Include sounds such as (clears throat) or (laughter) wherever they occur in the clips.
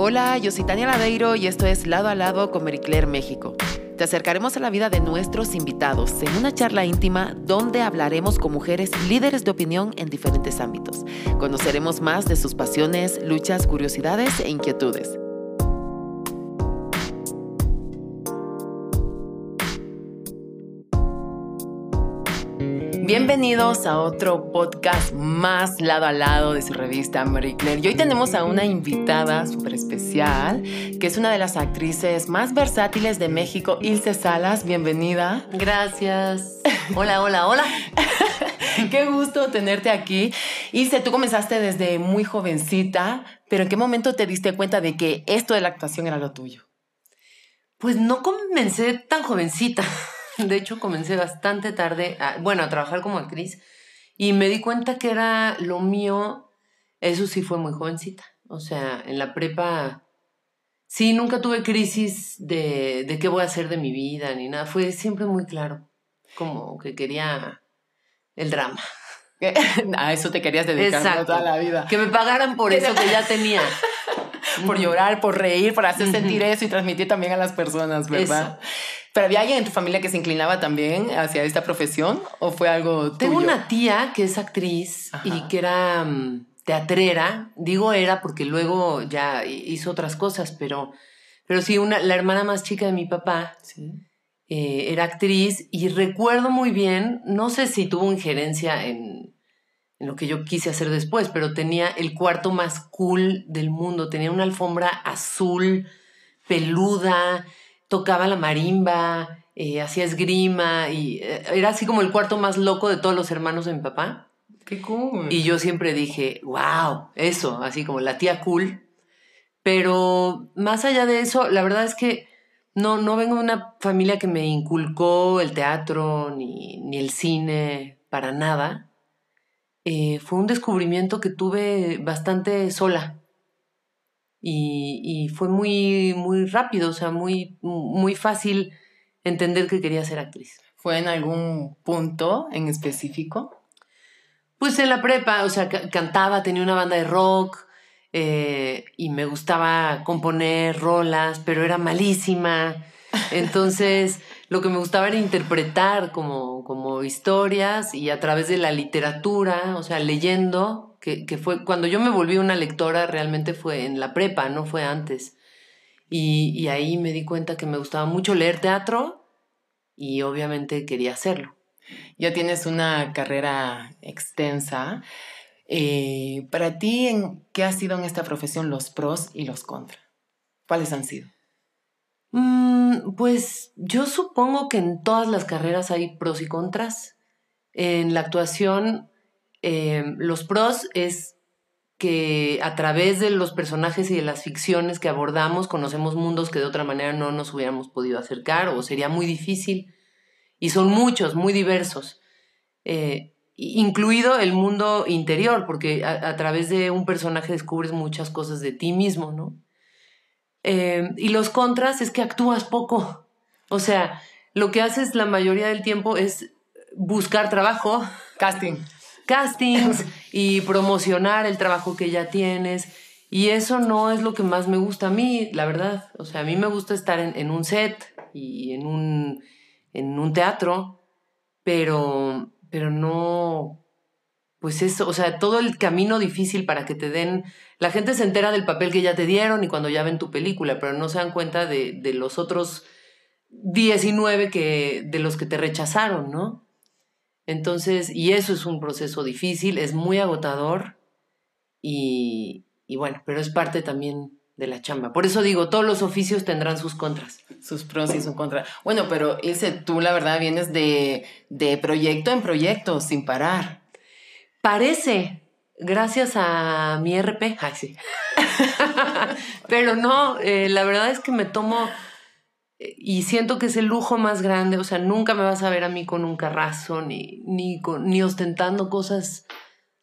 Hola, yo soy Tania Ladeiro y esto es Lado a Lado con Marie México. Te acercaremos a la vida de nuestros invitados en una charla íntima donde hablaremos con mujeres líderes de opinión en diferentes ámbitos. Conoceremos más de sus pasiones, luchas, curiosidades e inquietudes. Bienvenidos a otro podcast más lado a lado de su revista Marie Claire. Y hoy tenemos a una invitada súper especial, que es una de las actrices más versátiles de México, Ilse Salas. Bienvenida. Gracias. Hola, hola, hola. (laughs) Qué gusto tenerte aquí. Ilse, tú comenzaste desde muy jovencita, pero ¿en qué momento te diste cuenta de que esto de la actuación era lo tuyo? Pues no comencé tan jovencita. De hecho, comencé bastante tarde, a, bueno, a trabajar como actriz y me di cuenta que era lo mío. Eso sí fue muy jovencita. O sea, en la prepa, sí, nunca tuve crisis de, de qué voy a hacer de mi vida ni nada. Fue siempre muy claro, como que quería el drama. (laughs) A eso te querías dedicar toda la vida. Que me pagaran por eso que ya tenía. (laughs) por llorar, por reír, por hacer sentir eso y transmitir también a las personas, ¿verdad? ¿Pero había alguien en tu familia que se inclinaba también hacia esta profesión o fue algo tuyo? Tengo una tía que es actriz y que era mm, teatrera. Digo era porque luego ya hizo otras cosas, pero, pero sí, una, la hermana más chica de mi papá eh, era actriz y recuerdo muy bien, no sé si tuvo injerencia en, en lo que yo quise hacer después, pero tenía el cuarto más cool del mundo. Tenía una alfombra azul, peluda, tocaba la marimba, eh, hacía esgrima y eh, era así como el cuarto más loco de todos los hermanos de mi papá. Qué cool. Y yo siempre dije, wow, eso, así como la tía cool. Pero más allá de eso, la verdad es que no, no vengo de una familia que me inculcó el teatro ni, ni el cine para nada. Eh, fue un descubrimiento que tuve bastante sola. Y, fue muy, muy rápido, o sea, muy, muy fácil entender que quería ser actriz. ¿Fue en algún punto en específico? Pues en la prepa, o sea, cantaba, tenía una banda de rock eh, y me gustaba componer rolas, pero era malísima. (laughs) Entonces, lo que me gustaba era interpretar como, como historias y a través de la literatura, o sea, leyendo, que, fue cuando yo me volví una lectora, realmente fue en la prepa, no fue antes. Y, ahí me di cuenta que me gustaba mucho leer teatro y obviamente quería hacerlo. Ya tienes una carrera extensa. Eh, para ti, ¿en ¿qué ha sido en esta profesión los pros y los contras? ¿Cuáles han sido? Mm, pues yo supongo que en todas las carreras hay pros y contras. En la actuación Em, los pros es que a través de los personajes y de las ficciones que abordamos conocemos mundos que de otra manera no nos hubiéramos podido acercar o sería muy difícil. Y son muchos, muy diversos. Eh, incluido el mundo interior, porque a, través de un personaje descubres muchas cosas de ti mismo, ¿no? Em, y los contras es que actúas poco. O sea, lo que haces la mayoría del tiempo es buscar trabajo. Casting castings y promocionar el trabajo que ya tienes. Y eso no es lo que más me gusta a mí, la verdad. O sea, a mí me gusta estar en, un set y en un, en un teatro, pero, pero no, pues eso, o sea, todo el camino difícil para que te den, la gente se entera del papel que ya te dieron y cuando ya ven tu película, pero no se dan cuenta de, de los otros 19 que, de los que te rechazaron, ¿no? Entonces, y eso es un proceso difícil, es muy agotador y, bueno, pero es parte también de la chamba. Por eso digo, todos los oficios tendrán sus contras. Sus pros y sus contras. Bueno, pero ese tú la verdad vienes de, proyecto en proyecto, sin parar. Parece, gracias a mi RP. Ay, sí. (laughs) pero no, eh, la verdad es que me tomo y siento que es el lujo más grande, o sea, nunca me vas a ver a mí con un carrazo ni, ni, ni ostentando cosas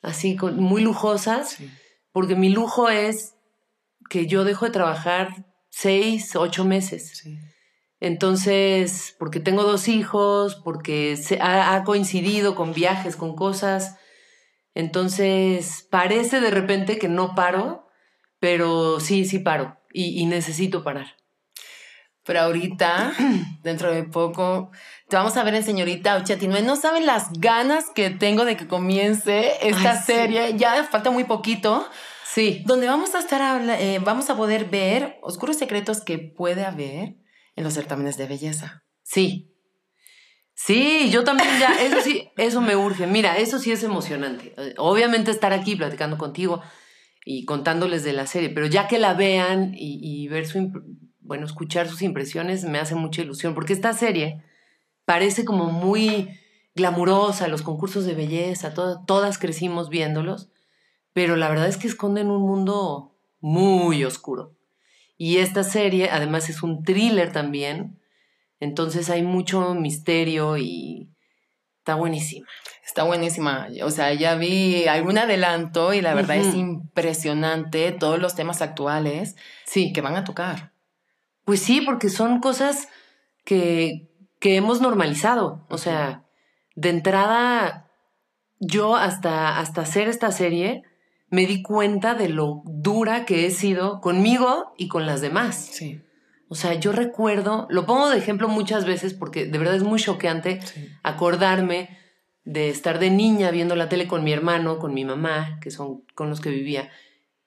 así con, muy lujosas, porque mi lujo es que yo dejo de trabajar seis, ocho meses. Entonces, porque tengo dos hijos, porque se, ha, ha coincidido con viajes, con cosas, entonces parece de repente que no paro, pero sí, sí paro y, y necesito parar. Pero ahorita, (clears throat) dentro de poco, te vamos a ver en Señorita 89. No saben las ganas que tengo de que comience esta Ay, sí. serie. Ya falta muy poquito. Sí, Donde vamos a estar, eh, vamos a poder ver oscuros secretos que puede haber en los certámenes de belleza. sí. Sí, yo también ya, eso sí, eso me urge. Mira, eso sí es emocionante. Obviamente estar aquí platicando contigo y contándoles de la serie, pero ya que la vean y, y ver su, bueno, escuchar sus impresiones me hace mucha ilusión, porque esta serie parece como muy glamurosa, los concursos de belleza, to- todas crecimos viéndolos, pero la verdad es que esconden un mundo muy oscuro. Y esta serie además es un thriller también, entonces hay mucho misterio y está buenísima. Está buenísima. O sea, ya vi algún adelanto y la verdad es impresionante todos los temas actuales Sí, que van a tocar. Pues sí, porque son cosas que, que hemos normalizado. O sea, de entrada, yo hasta, hasta hacer esta serie me di cuenta de lo dura que he sido conmigo y con las demás. Sí. O sea, yo recuerdo, lo pongo de ejemplo muchas veces porque de verdad es muy choqueante acordarme de estar de niña viendo la tele con mi hermano, con mi mamá, que son con los que vivía,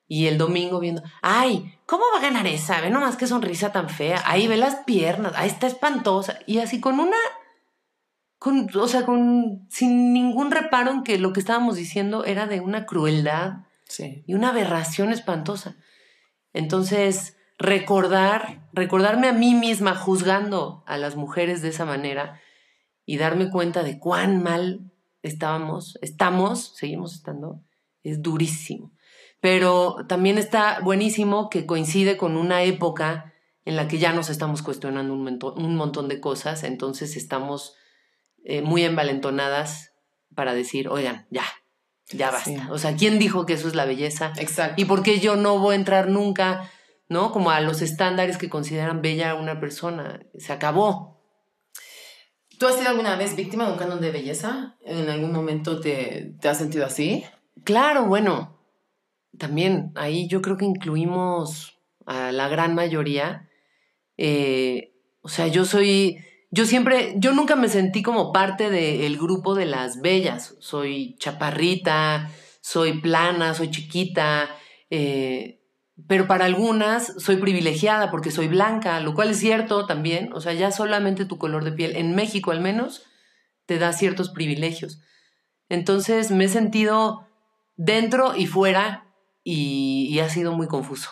y el domingo viendo, ay, ¿cómo va a ganar esa? Ve nomás qué sonrisa tan fea, ahí ve las piernas, ahí está espantosa, y así con una, con, o sea, con, sin ningún reparo en que lo que estábamos diciendo era de una crueldad Sí. y una aberración espantosa. Entonces, recordar, recordarme a mí misma juzgando a las mujeres de esa manera y darme cuenta de cuán mal estábamos, estamos, seguimos estando, es durísimo. Pero también está buenísimo que coincide con una época en la que ya nos estamos cuestionando un, mento- un montón de cosas, entonces estamos eh, muy envalentonadas para decir, oigan, ya, ya basta. Sí. O sea, ¿quién dijo que eso es la belleza? Exacto. ¿Y por qué yo no voy a entrar nunca, no? Como a los estándares que consideran bella a una persona. Se acabó. ¿Tú has sido alguna vez víctima de un canon de belleza? ¿En algún momento te, te has sentido así? Claro, bueno, también ahí yo creo que incluimos a la gran mayoría. Eh, o sea, yo soy, yo siempre, yo nunca me sentí como parte del grupo de las bellas. Soy chaparrita, soy plana, soy chiquita, eh, pero para algunas soy privilegiada porque soy blanca, lo cual es cierto también. O sea, ya solamente tu color de piel, en México al menos, te da ciertos privilegios. Entonces me he sentido dentro y fuera y, y ha sido muy confuso.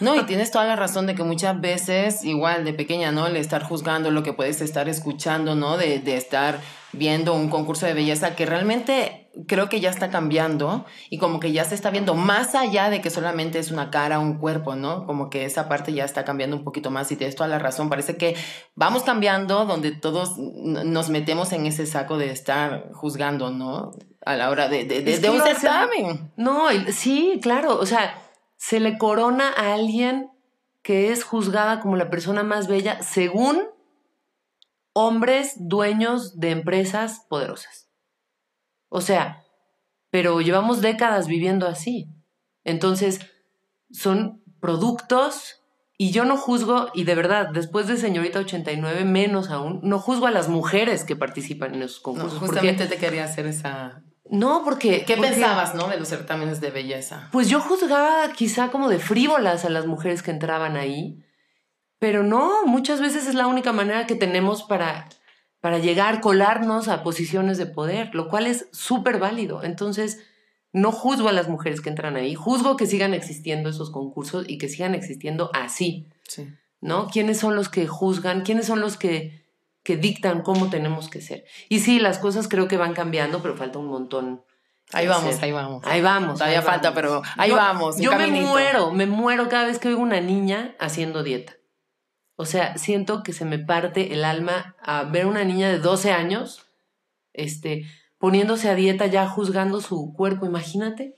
No, y (laughs) tienes toda la razón de que muchas veces, igual de pequeña, ¿no? El estar juzgando lo que puedes estar escuchando, ¿no? De, de estar viendo un concurso de belleza que realmente creo que ya está cambiando y como que ya se está viendo más allá de que solamente es una cara, un cuerpo, ¿no? Como que esa parte ya está cambiando un poquito más y tienes toda la razón. Parece que vamos cambiando donde todos nos metemos en ese saco de estar juzgando, ¿no? A la hora de, de, de- un certamen. No, sí, claro, o sea, se le corona a alguien que es juzgada como la persona más bella según hombres dueños de empresas poderosas. O sea, pero llevamos décadas viviendo así. Entonces, son productos y yo no juzgo, y de verdad, después de Señorita 89, menos aún, no juzgo a las mujeres que participan en esos No, concursos. porque- justamente te quería hacer esa... no, porque... ¿Qué porque- pensabas, no? De los certámenes de belleza. Pues yo juzgaba quizá como de frívolas a las mujeres que entraban ahí, pero no, muchas veces es la única manera que tenemos para, para llegar, colarnos a posiciones de poder, lo cual es súper válido. Entonces, no juzgo a las mujeres que entran ahí, juzgo que sigan existiendo esos concursos y que sigan existiendo así, Sí. ¿no? ¿Quiénes son los que juzgan? ¿Quiénes son los que, que dictan cómo tenemos que ser? Y sí, las cosas creo que van cambiando, pero falta un montón. Ahí vamos, ahí vamos. Ahí vamos. Todavía ahí falta, vamos. pero ahí Yo- vamos. Yo me muero, me muero cada vez que oigo una niña haciendo dieta. O sea, siento que se me parte el alma a ver una niña de 12 años, este, poniéndose a dieta ya juzgando su cuerpo, imagínate.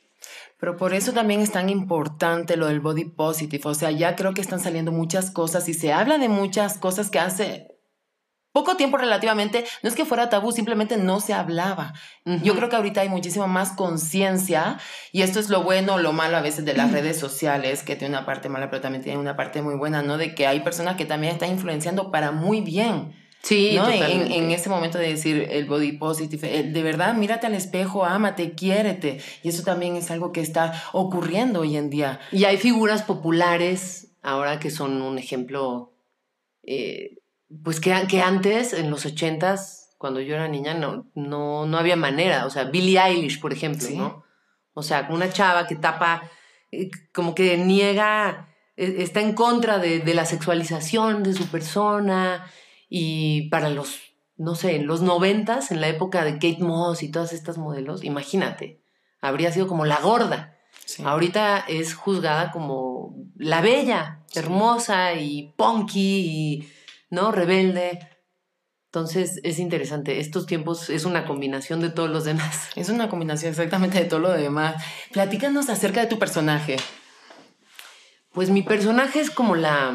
Pero por eso también es tan importante lo del body positive. O sea, ya creo que están saliendo muchas cosas y se habla de muchas cosas que hace poco tiempo relativamente, no es que fuera tabú, simplemente no se hablaba. Yo creo que ahorita hay muchísima más conciencia y esto es lo bueno o lo malo a veces de las redes sociales, que tiene una parte mala, pero también tiene una parte muy buena, ¿no? De que hay personas que también están influenciando para muy bien. Sí, ¿no? En, en, ese momento de decir el body positive, de verdad, mírate al espejo, ámate, quiérete. Y eso también es algo que está ocurriendo hoy en día. Y hay figuras populares ahora que son un ejemplo eh, pues que, que antes, en los ochentas, cuando yo era niña, no, no, no había manera. O sea, Billie Eilish, por ejemplo, ¿no? O sea, una chava que tapa, eh, como que niega, eh, está en contra de, de, la sexualización de su persona. Y para los, no sé, en los noventas, en la época de Kate Moss y todas estas modelos, imagínate, habría sido como la gorda. Ahorita es juzgada como la bella, hermosa y punky y ¿no? Rebelde. Entonces es interesante. Estos tiempos es una combinación de todos los demás. (laughs) Es una combinación exactamente de todo lo demás. Platícanos acerca de tu personaje. Pues mi personaje es como la,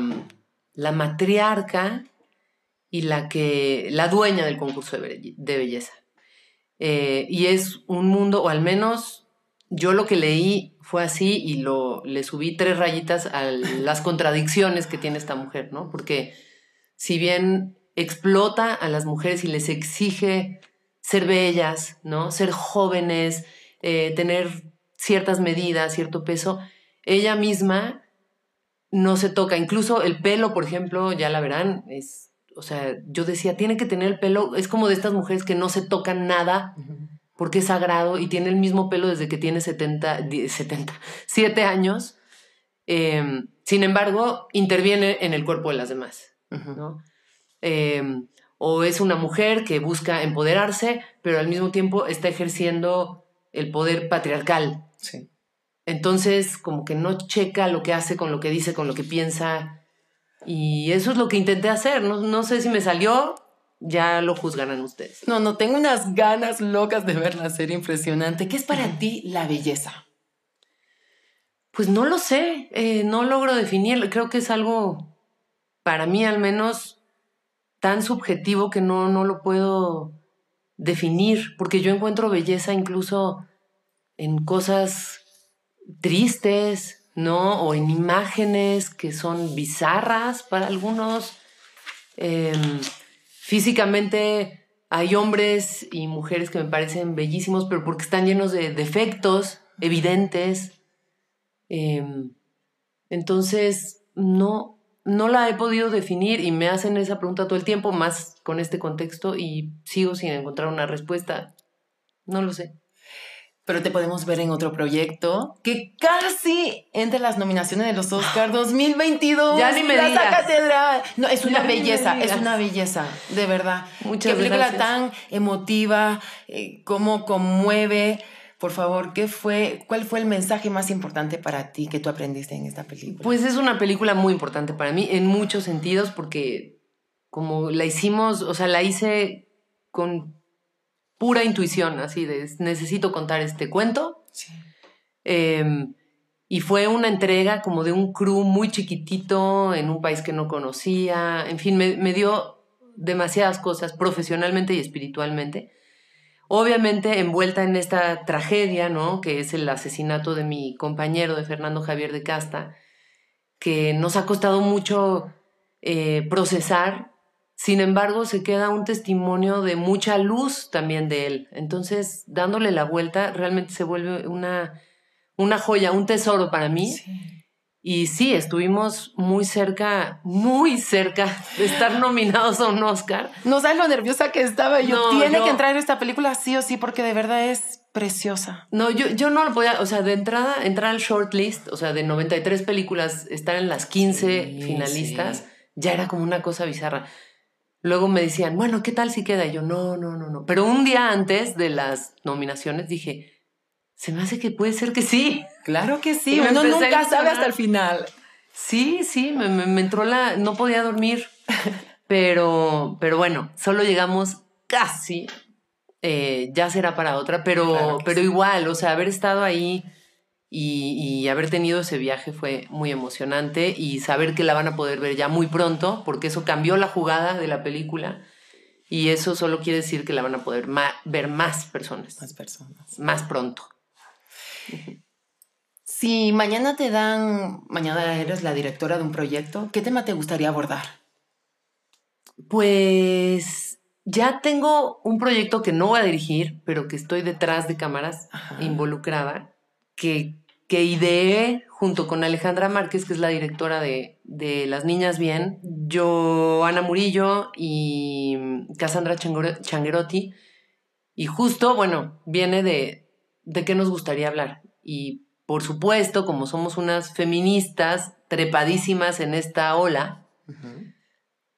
la matriarca y la que la dueña del concurso de, belleza. Eh, y es un mundo, o al menos yo lo que leí fue así y lo, le subí tres rayitas a las contradicciones que tiene esta mujer, ¿no? Porque si bien explota a las mujeres y les exige ser bellas, ¿no? Ser jóvenes, eh, tener ciertas medidas, cierto peso, ella misma no se toca. Incluso el pelo, por ejemplo, ya la verán, es, o sea, yo decía, tiene que tener el pelo, es como de estas mujeres que no se tocan nada porque es sagrado y tiene el mismo pelo desde que tiene 70, 70 7 años. Em, sin embargo, interviene en el cuerpo de las demás. ¿No? Em, o es una mujer que busca empoderarse, pero al mismo tiempo está ejerciendo el poder patriarcal. Sí. Entonces, como que no checa lo que hace con lo que dice, con lo que piensa. Y eso es lo que intenté hacer. No, no sé si me salió, ya lo juzgarán ustedes. No, no, tengo unas ganas locas de ver la serie impresionante. ¿Qué es para ti la belleza? Pues no lo sé, eh, no logro definirlo. Creo que es algo para mí al menos tan subjetivo que no, no lo puedo definir, porque yo encuentro belleza incluso en cosas tristes, ¿no? O en imágenes que son bizarras para algunos. Em, físicamente hay hombres y mujeres que me parecen bellísimos, pero porque están llenos de defectos evidentes. Em, entonces, no, no la he podido definir y me hacen esa pregunta todo el tiempo, más con este contexto, y sigo sin encontrar una respuesta. No lo sé. Pero te podemos ver en otro proyecto que casi entre las nominaciones de los Oscars 2022. Ya ni me digas. Catedral. No, es una belleza, es una belleza, de verdad. Muchas Qué película tan emotiva, eh, cómo conmueve. Por favor, ¿qué fue, ¿cuál fue el mensaje más importante para ti que tú aprendiste en esta película? Pues es una película muy importante para mí en muchos sentidos porque como la hicimos, o sea, la hice con pura intuición, así de necesito contar este cuento. Sí. Em, y fue una entrega como de un crew muy chiquitito en un país que no conocía. En fin, me, me dio demasiadas cosas profesionalmente y espiritualmente obviamente envuelta en esta tragedia, ¿no? Que es el asesinato de mi compañero, de Fernando Javier de Casta, que nos ha costado mucho eh, procesar. Sin embargo, se queda un testimonio de mucha luz también de él. Entonces, dándole la vuelta, realmente se vuelve una, una joya, un tesoro para mí. Sí. Y sí, estuvimos muy cerca, muy cerca de estar nominados a un Oscar. No sabes lo nerviosa que estaba. Yo no, tiene que entrar en esta película sí o sí porque de verdad es preciosa. No, yo, yo no lo podía, o sea, de entrada, entrar al shortlist, o sea, de 93 películas, estar en las 15 sí, finalistas, sí. ya era como una cosa bizarra. Luego me decían, bueno, ¿qué tal si queda? Y yo, no, no, no, no. Pero un día antes de las nominaciones dije, se me hace que puede ser que sí. Claro que sí, uno nunca sabe hasta el final. Sí, sí, me, me, me, entró la... No podía dormir, (laughs) pero, pero bueno, solo llegamos casi, eh, ya será para otra, pero, claro pero sí. igual, o sea, haber estado ahí y, y, haber tenido ese viaje fue muy emocionante y saber que la van a poder ver ya muy pronto, porque eso cambió la jugada de la película. Y eso solo quiere decir que la van a poder ver más personas. Más personas. Más pronto. Si mañana te dan, mañana eres la directora de un proyecto, ¿qué tema te gustaría abordar? Pues ya tengo un proyecto que no voy a dirigir, pero que estoy detrás de cámaras involucrada, que, que ideé junto con Alejandra Márquez, que es la directora de, de Las Niñas Bien, yo, Ana Murillo y Cassandra Changuerotti. Y justo, bueno, viene de, de qué nos gustaría hablar. Y por supuesto, como somos unas feministas trepadísimas en esta ola,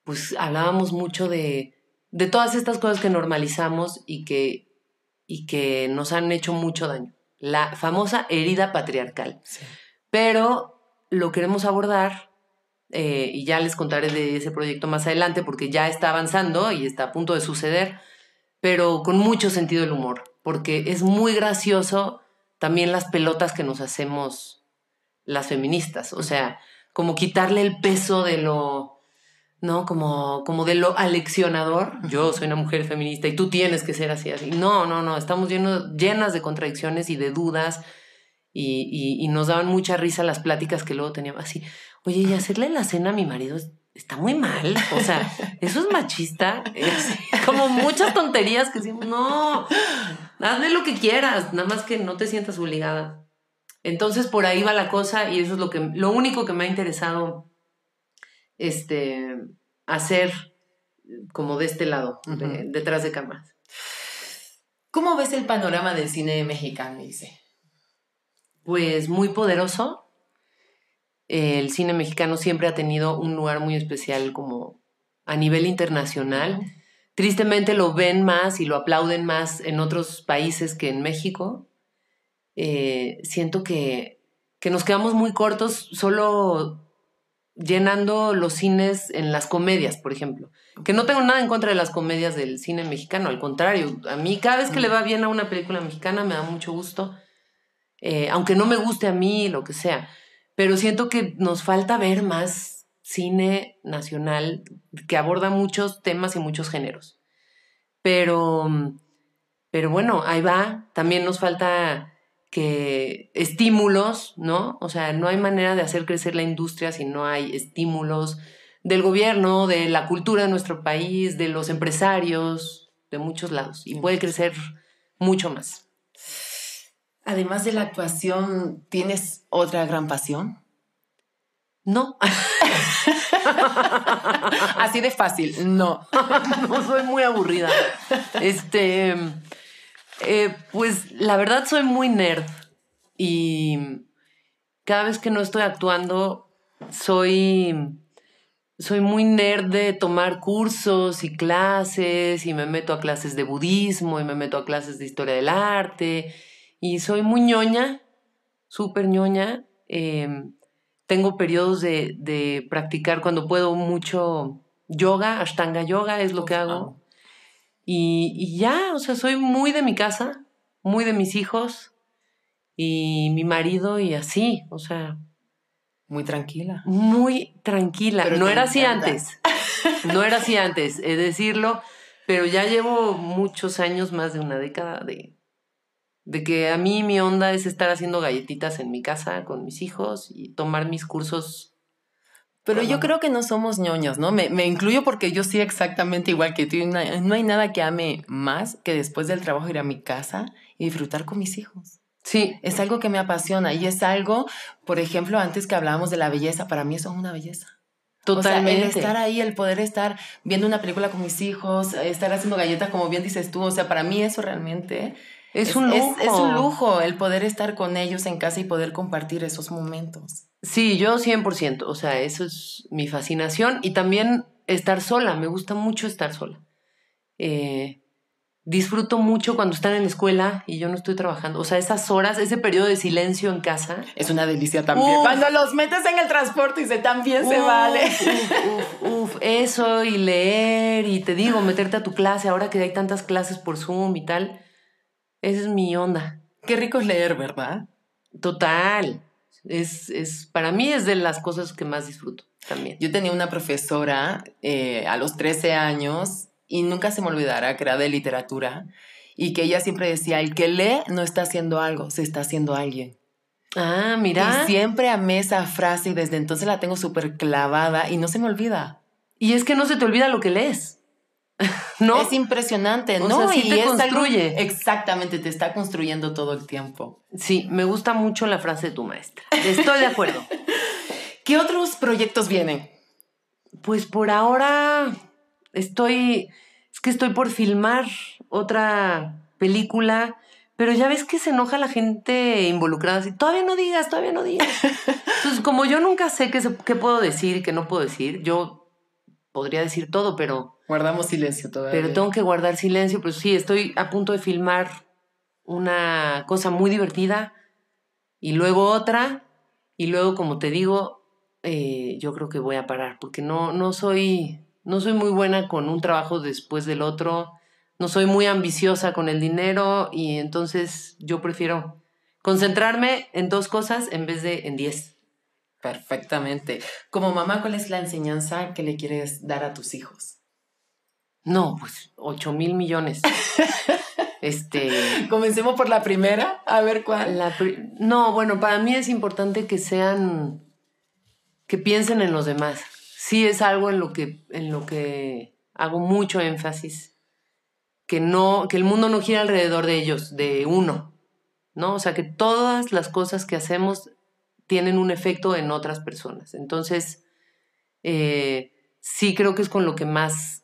pues hablábamos mucho de, de, todas estas cosas que normalizamos y que, y que nos han hecho mucho daño. La famosa herida patriarcal. Pero lo queremos abordar eh, y ya les contaré de ese proyecto más adelante porque ya está avanzando y está a punto de suceder, pero con mucho sentido del humor, porque es muy gracioso también las pelotas que nos hacemos las feministas, o sea, como quitarle el peso de lo, ¿no? Como, como de lo aleccionador. Yo soy una mujer feminista y tú tienes que ser así, así. No, no, no, estamos llenas de contradicciones y de dudas y, y, nos daban mucha risa las pláticas que luego teníamos así. Oye, y hacerle la cena a mi marido está muy mal. O sea, eso es machista. Es como muchas tonterías que decimos, no, hazle lo que quieras, nada más que no te sientas obligada. Entonces por ahí va la cosa y eso es lo que lo único que me ha interesado este hacer como de este lado, detrás de cámaras. ¿Cómo ves el panorama del cine mexicano, dice? Pues muy poderoso. El cine mexicano siempre ha tenido un lugar muy especial como a nivel internacional tristemente lo ven más y lo aplauden más en otros países que en México. Eh, siento que, que nos quedamos muy cortos solo llenando los cines en las comedias, por ejemplo. Que no tengo nada en contra de las comedias del cine mexicano, al contrario, a mí cada vez que le va bien a una película mexicana me da mucho gusto, eh, aunque no me guste a mí, lo que sea, pero siento que nos falta ver más cine nacional que aborda muchos temas y muchos géneros. Pero, pero bueno, ahí va. También nos falta que estímulos, ¿no? O sea, no hay manera de hacer crecer la industria si no hay estímulos del gobierno, de la cultura de nuestro país, de los empresarios, de muchos lados. Y puede crecer mucho más. Además de la actuación, ¿tienes otra gran pasión? No. (laughs) Así de fácil, no. (laughs) no soy muy aburrida. Este, eh, pues la verdad soy muy nerd y cada vez que no estoy actuando soy soy muy nerd de tomar cursos y clases y me meto a clases de budismo y me meto a clases de historia del arte y soy muy ñoña, súper ñoña. Em, tengo periodos de, practicar cuando puedo mucho yoga, ashtanga yoga es lo que hago. Y, ya, o sea, soy muy de mi casa, muy de mis hijos y mi marido y así, o sea. Muy tranquila. Muy tranquila. no era así antes. No era así antes, es decirlo, pero ya llevo muchos años, más de una década de, de que a mí mi onda es estar haciendo galletitas en mi casa con mis hijos y tomar mis cursos. Pero yo creo que no somos ñoños, ¿no? Me, me incluyo porque yo sí exactamente igual que tú. No hay nada que ame más que después del trabajo ir a mi casa y disfrutar con mis hijos. Sí. Es algo que me apasiona y es algo, por ejemplo, antes que hablábamos de la belleza, para mí eso es una belleza. Totalmente. el estar ahí, el poder estar viendo una película con mis hijos, estar haciendo galletas, como bien dices tú, o sea, para mí eso realmente es, un lujo. Es, un lujo el poder estar con ellos en casa y poder compartir esos momentos. Sí, yo 100%, o sea, eso es mi fascinación y también estar sola, me gusta mucho estar sola. Eh, disfruto mucho cuando están en la escuela y yo no estoy trabajando. O sea, esas horas, ese periodo de silencio en casa. Es una delicia también. cuando los metes en el transporte y se también se vale. Uf, uf, eso y leer y te digo, meterte a tu clase ahora que hay tantas clases por Zoom y tal. Esa es mi onda. Qué rico es leer, ¿verdad? Total. Es, es, para mí es de las cosas que más disfruto también. Yo tenía una profesora eh, a los 13 años y nunca se me olvidará que era de literatura y que ella siempre decía, el que lee no está haciendo algo, se está haciendo alguien. Ah, mira. Y siempre amé esa frase y desde entonces la tengo súper clavada y no se me olvida. Y es que no se te olvida lo que lees. (laughs) ¿No? Es impresionante, O ¿no? sea, sí y te es algo- construye. exactamente, te está construyendo todo el tiempo. Sí, me gusta mucho la frase de tu maestra. Estoy de acuerdo. (laughs) ¿Qué otros proyectos vienen? Pues por ahora estoy, es que estoy por filmar otra película, pero ya ves que se enoja la gente involucrada así, todavía no digas, todavía no digas. (laughs) Entonces, como yo nunca sé qué, se- qué puedo decir y qué no puedo decir, yo podría decir todo, pero, Guardamos silencio todavía. pero tengo que guardar silencio, pues sí, estoy a punto de filmar una cosa muy divertida y luego otra, y luego, como te digo, eh, yo creo que voy a parar, porque no, no, soy, no soy muy buena con un trabajo después del otro, no soy muy ambiciosa con el dinero y entonces yo prefiero concentrarme en dos cosas en vez de en diez. Perfectamente. Como mamá, ¿cuál es la enseñanza que le quieres dar a tus hijos? No, pues ocho mil millones. (laughs) este, Comencemos por la primera, a ver cuál. La pri- no, bueno, para mí es importante que sean, que piensen en los demás. Sí es algo en lo que, en lo que hago mucho énfasis, que no, que el mundo no gira alrededor de ellos, de uno, ¿no? O sea, que todas las cosas que hacemos tienen un efecto en otras personas. Entonces, eh, sí creo que es con lo que más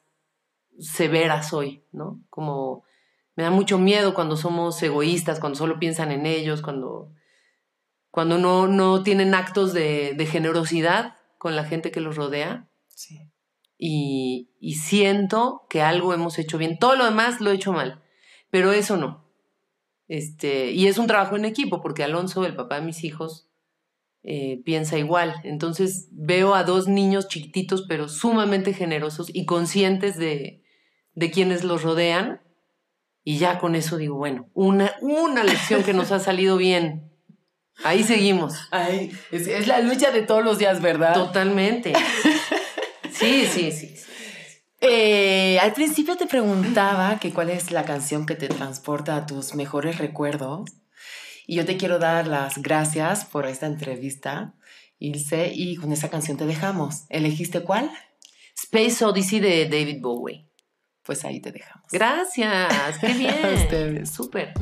severa soy, ¿no? Como me da mucho miedo cuando somos egoístas, cuando solo piensan en ellos, cuando, cuando no, no tienen actos de, de generosidad con la gente que los rodea. Sí. Y, y siento que algo hemos hecho bien. Todo lo demás lo he hecho mal, pero eso no. Este, y es un trabajo en equipo, porque Alonso, el papá de mis hijos, eh, piensa igual. Entonces veo a dos niños chiquititos, pero sumamente generosos y conscientes de, de quienes los rodean. Y ya con eso digo, bueno, una, una lección que nos ha salido bien. Ahí seguimos. Ay, es, es la lucha de todos los días, ¿verdad? Totalmente. Sí, sí, sí. sí. Eh, al principio te preguntaba que cuál es la canción que te transporta a tus mejores recuerdos. Y yo te quiero dar las gracias por esta entrevista, Ilse, y con esa canción te dejamos. ¿Elegiste cuál? Space Odyssey de David Bowie. Pues ahí te dejamos. Gracias, qué (laughs) bien. A ustedes. Súper.